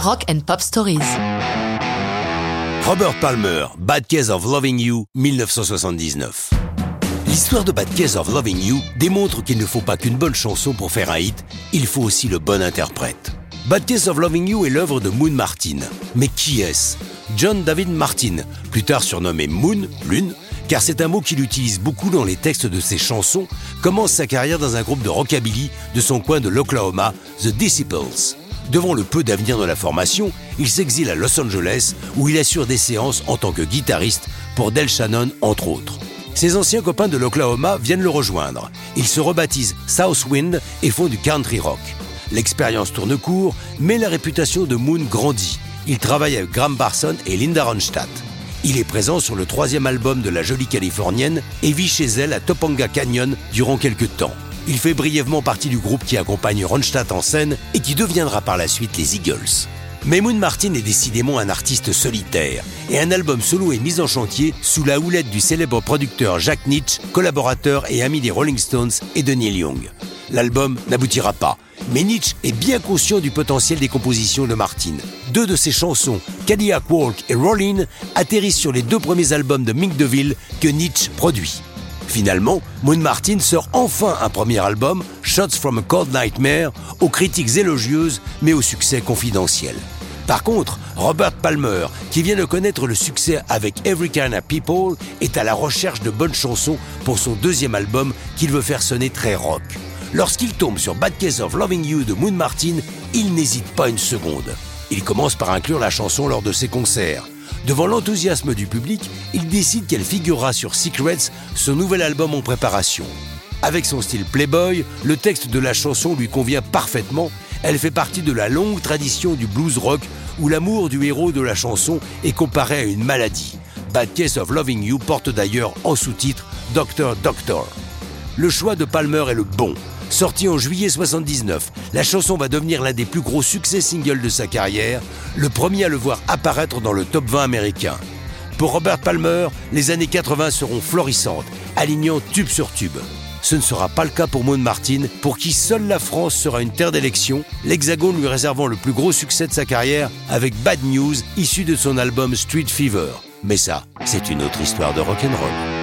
Rock and Pop Stories. Robert Palmer, Bad Case of Loving You, 1979. L'histoire de Bad Case of Loving You démontre qu'il ne faut pas qu'une bonne chanson pour faire un hit, il faut aussi le bon interprète. Bad Case of Loving You est l'œuvre de Moon Martin. Mais qui est-ce? John David Martin, plus tard surnommé Moon, Lune, car c'est un mot qu'il utilise beaucoup dans les textes de ses chansons, commence sa carrière dans un groupe de rockabilly de son coin de l'Oklahoma, The Disciples. Devant le peu d'avenir de la formation, il s'exile à Los Angeles où il assure des séances en tant que guitariste pour Del Shannon entre autres. Ses anciens copains de l'Oklahoma viennent le rejoindre. Ils se rebaptisent Southwind et font du country rock. L'expérience tourne court, mais la réputation de Moon grandit. Il travaille avec Graham Barson et Linda Ronstadt. Il est présent sur le troisième album de la jolie californienne et vit chez elle à Topanga Canyon durant quelques temps. Il fait brièvement partie du groupe qui accompagne Ronstadt en scène et qui deviendra par la suite les Eagles. Mais Moon Martin est décidément un artiste solitaire et un album solo est mis en chantier sous la houlette du célèbre producteur Jack Nitch, collaborateur et ami des Rolling Stones et de Neil Young. L'album n'aboutira pas, mais Nietzsche est bien conscient du potentiel des compositions de Martin. Deux de ses chansons, Cadillac Walk et Rollin, atterrissent sur les deux premiers albums de Mick DeVille que Nietzsche produit. Finalement, Moon Martin sort enfin un premier album, Shots from a Cold Nightmare, aux critiques élogieuses mais au succès confidentiel. Par contre, Robert Palmer, qui vient de connaître le succès avec Every Kind of People, est à la recherche de bonnes chansons pour son deuxième album qu'il veut faire sonner très rock. Lorsqu'il tombe sur Bad Case of Loving You de Moon Martin, il n'hésite pas une seconde. Il commence par inclure la chanson lors de ses concerts. Devant l'enthousiasme du public, il décide qu'elle figurera sur Secrets, son nouvel album en préparation. Avec son style playboy, le texte de la chanson lui convient parfaitement. Elle fait partie de la longue tradition du blues rock où l'amour du héros de la chanson est comparé à une maladie. Bad Case of Loving You porte d'ailleurs en sous-titre Doctor Doctor. Le choix de Palmer est le bon. Sorti en juillet 79, la chanson va devenir l'un des plus gros succès singles de sa carrière, le premier à le voir apparaître dans le top 20 américain. Pour Robert Palmer, les années 80 seront florissantes, alignant tube sur tube. Ce ne sera pas le cas pour Moon Martin, pour qui seule la France sera une terre d'élection, l'Hexagone lui réservant le plus gros succès de sa carrière avec Bad News, issu de son album Street Fever. Mais ça, c'est une autre histoire de rock'n'roll.